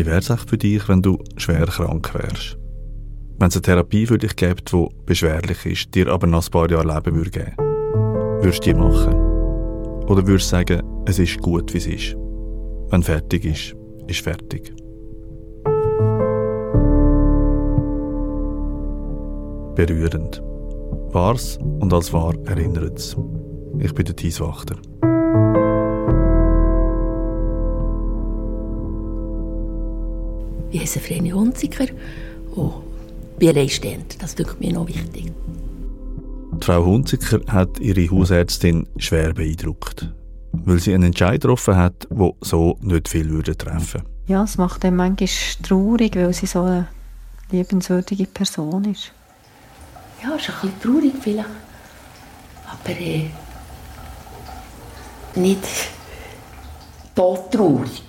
Wie wäre es für dich, wenn du schwer krank wärst? Wenn es eine Therapie für dich gibt, die beschwerlich ist, dir aber noch ein paar Jahre Leben würde würdest du die machen? Oder würdest du sagen, es ist gut, wie es ist? Wenn fertig ist, ist fertig. Berührend. Wahrs und als wahr erinnert es. Ich bin der Thies Wachter. Ich heiße Vreni Hunziker und bin alleinstehend. Das ist mir noch wichtig. Die Frau Hunziker hat ihre Hausärztin schwer beeindruckt, weil sie einen Entscheid getroffen hat, der so nicht viel würde treffen Ja, es macht dann manchmal traurig, weil sie so eine liebenswürdige Person ist. Ja, ist ein bisschen traurig vielleicht. Aber äh, nicht todtraurig.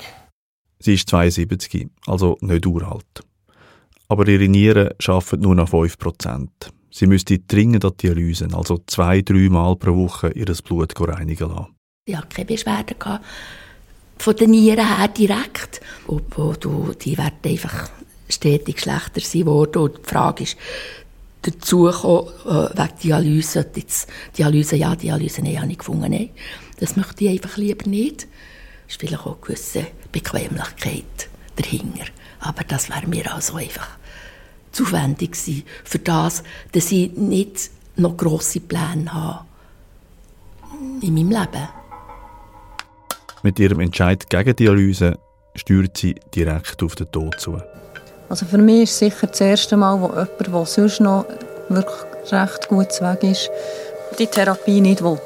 Sie ist 72, also nicht uralt. Aber ihre Nieren arbeiten nur noch 5%. Sie müsste dringend an Dialyse, also zwei, drei Mal pro Woche ihr Blut reinigen lassen. Ich hatte keine Beschwerden von den Nieren her direkt. Wo, wo du, die werden einfach stetig schlechter sein worden. Und die Frage ist, dazu gekommen, äh, wegen Dialyse. Jetzt, Dialyse, ja, Dialyse, nein, habe ich gefunden, nein. Das möchte ich einfach lieber nicht. Es ist vielleicht auch eine gewisse Bequemlichkeit dahinter. Aber das wäre mir also einfach zu aufwendig gewesen für das, dass ich nicht noch grosse Pläne habe in meinem Leben. Mit ihrem Entscheid gegen Dialyse steuert sie direkt auf den Tod zu. Also für mich ist es sicher das erste Mal, wo jemand, der sonst noch wirklich recht gut weg ist, die Therapie nicht will.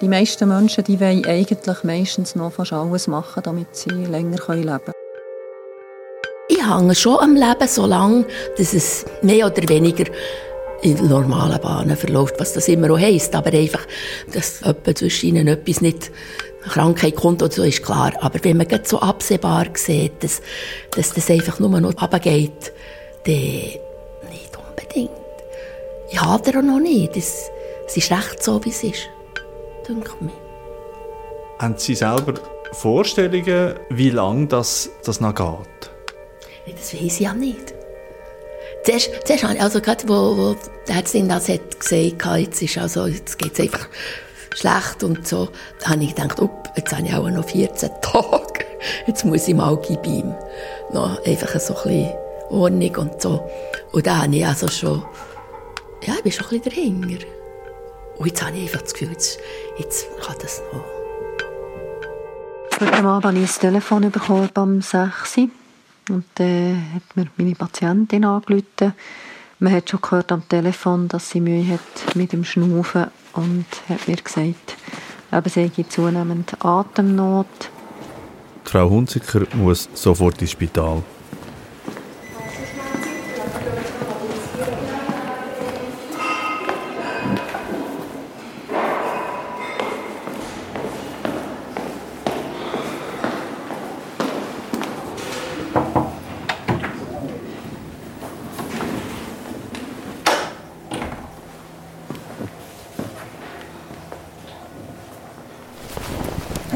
Die meisten Menschen die wollen eigentlich meistens noch fast alles machen, damit sie länger leben können. Ich hänge schon am Leben, solange dass es mehr oder weniger in normalen Bahnen verläuft, was das immer auch heisst. Aber einfach, dass zwischen ihnen etwas nicht Krankheit kommt oder so, ist klar. Aber wenn man so absehbar sieht, dass, dass das einfach nur noch runtergeht, dann nicht unbedingt. Ich habe auch noch nicht. Es ist recht so, wie es ist, denke ich. Haben Sie selber Vorstellungen, wie lange das, das noch geht? Das weiß ich ja nicht. Zuerst, zuerst also gerade wo, wo die Ärztin das hat gesagt, jetzt ist also, jetzt geht es einfach schlecht und so, da habe ich gedacht, oh, jetzt habe ich auch noch 14 Tage, jetzt muss ich mal bei ihm noch einfach so ein bisschen Ordnung und so. Und da habe ich also schon, ja, ich bin schon ein bisschen dahinter. Und jetzt habe ich einfach das Gefühl, jetzt, jetzt kann das noch. Heute Abend habe ich ein Telefon bekommen beim 6 und dann äh, hat mir meine Patientin angerufen. Man hat schon gehört am Telefon, dass sie Mühe hat mit dem Schnaufen und hat mir gesagt, eben sie habe zunehmend Atemnot. Die Frau Hunziker muss sofort ins Spital.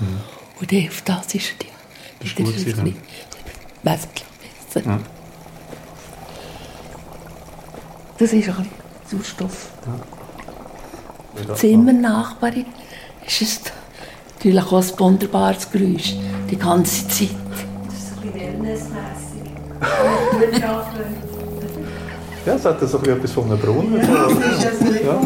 Mhm. Und dann auf das ist die, ist gut ein bisschen wesentlich besser. Ja. Das ist ein bisschen Sauerstoff. Ja. Zimmernachbarin ist es natürlich auch ein wunderbares Geräusch, die ganze Zeit. Das ist ein bisschen wellnessmässig. Ja, es hat so etwas von einem Brunnen. Ja, das ist das ja.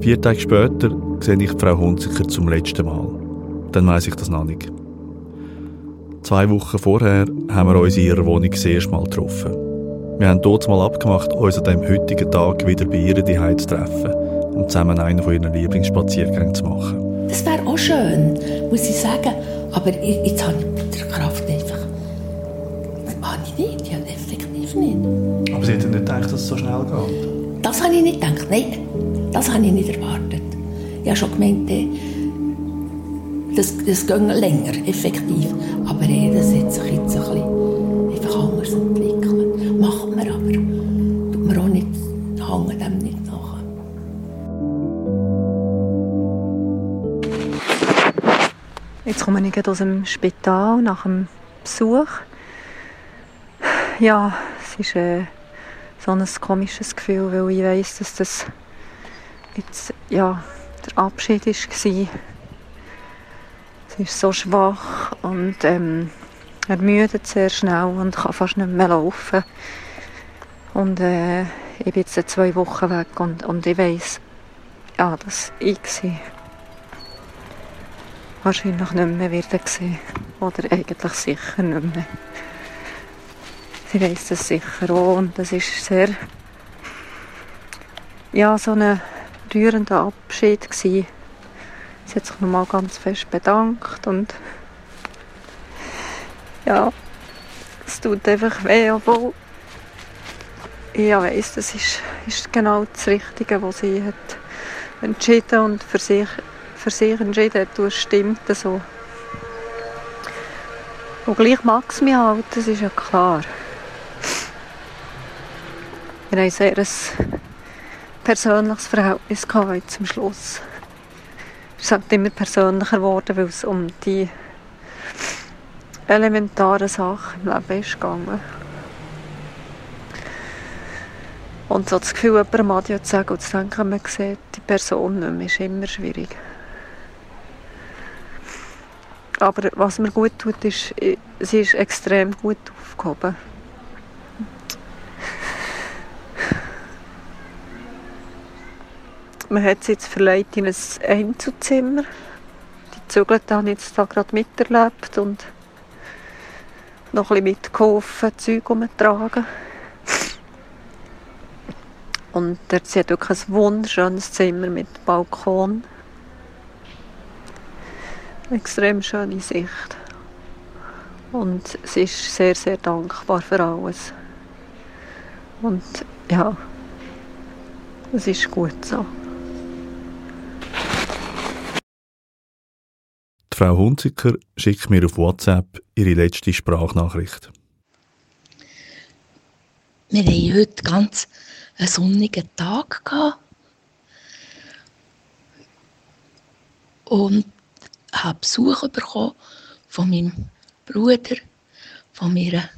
Vier Tage später sehe ich Frau Hunziker zum letzten Mal. Dann weiß ich das noch nicht. Zwei Wochen vorher haben wir uns in ihrer Wohnung das erste Mal getroffen. Wir haben dort mal abgemacht, uns an dem heutigen Tag wieder bei ihr die zu treffen und zusammen einen von ihren Lieblingsspaziergängen zu machen. Das wäre auch schön, muss ich sagen. Aber jetzt habe ich die Kraft einfach. Das habe ich nicht, ja, effektiv nicht. Aber Sie hätten nicht gedacht, dass es so schnell geht? Das habe ich nicht gedacht, nein. Das habe ich nicht erwartet. Ich habe schon gemeint, äh, das, das geht länger, effektiv. Aber eh, das hat sich jetzt ein bisschen einfach anders entwickelt. Macht man aber. Tut man auch nicht, hängen dem nicht nach. Jetzt komme ich aus dem Spital nach dem Besuch. Ja, es ist äh, so ein komisches Gefühl, weil ich weiß, dass das jetzt ja, der Abschied war. Sie ist so schwach und ähm, ermüdet sehr schnell und kann fast nicht mehr laufen. Und äh, ich bin jetzt zwei Wochen weg und, und ich weiß, ja, dass ich sie wahrscheinlich nicht mehr werden sehen. Oder eigentlich sicher nicht mehr. Sie weiß das sicher auch und das ist sehr ja, so ein rührender Abschied. Sie hat sich nochmal ganz fest bedankt und ja, es tut einfach weh, obwohl ich weiss, das ist, ist genau das Richtige, was sie hat entschieden und für sich, für sich entschieden hat, das stimmt so. Und gleich mag es mich halt, das ist ja klar. Wir haben sehr ein persönliches Verhältnis gehabt zum Schluss. Es ist halt immer persönlicher geworden, weil es um die elementaren Sachen im Leben ist gegangen. Und so das Gefühl, jemandem Adieu zu sagen und zu denken, man sieht die Person nicht mehr, ist immer schwierig. Aber was mir gut tut, ist, sie ist extrem gut aufgehoben. Man hat sie jetzt verleiht in ein Einzelzimmer. Die Zügelte habe ich jetzt da gerade miterlebt und noch ein bisschen mitgeholfen, Zeug umzutragen. Und sie hat wirklich ein wunderschönes Zimmer mit Balkon. Extrem schöne Sicht. Und sie ist sehr, sehr dankbar für alles. Und ja, es ist gut so. Frau Hunziker schickt mir auf WhatsApp ihre letzte Sprachnachricht. Wir hatten heute ganz einen sonnigen Tag. Gehabt. Und habe Besuch bekommen von meinem Bruder, von meiner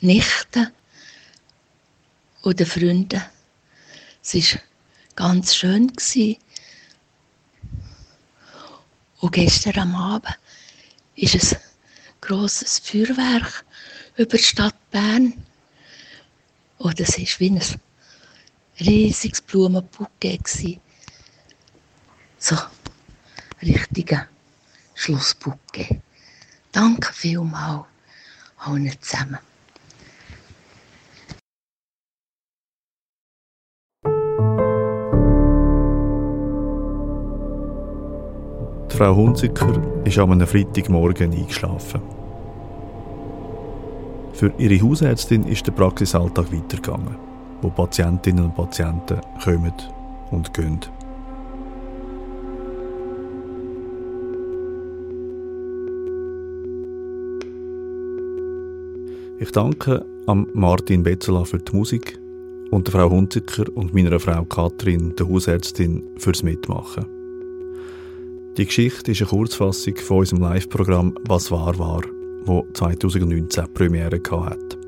Nichte und den Freunden. Es war ganz schön. Gewesen. Und gestern am Abend ist ein grosses Feuerwerk über die Stadt Bern. Und es war wie ein riesiges Blumenbouquet. So, richtiger Schlussbouquet. Danke vielmals allen zusammen. Frau Hunziker ist einem Freitagmorgen eingeschlafen. Für ihre Hausärztin ist der Praxisalltag weitergegangen, wo Patientinnen und Patienten kommen und gehen. Ich danke am Martin Betzola für die Musik und der Frau Hunziker und meiner Frau Katrin, der Hausärztin, fürs Mitmachen. Die Geschichte ist eine Kurzfassung von unserem Live-Programm «Was war, war», wo 2019 Premiere hatte.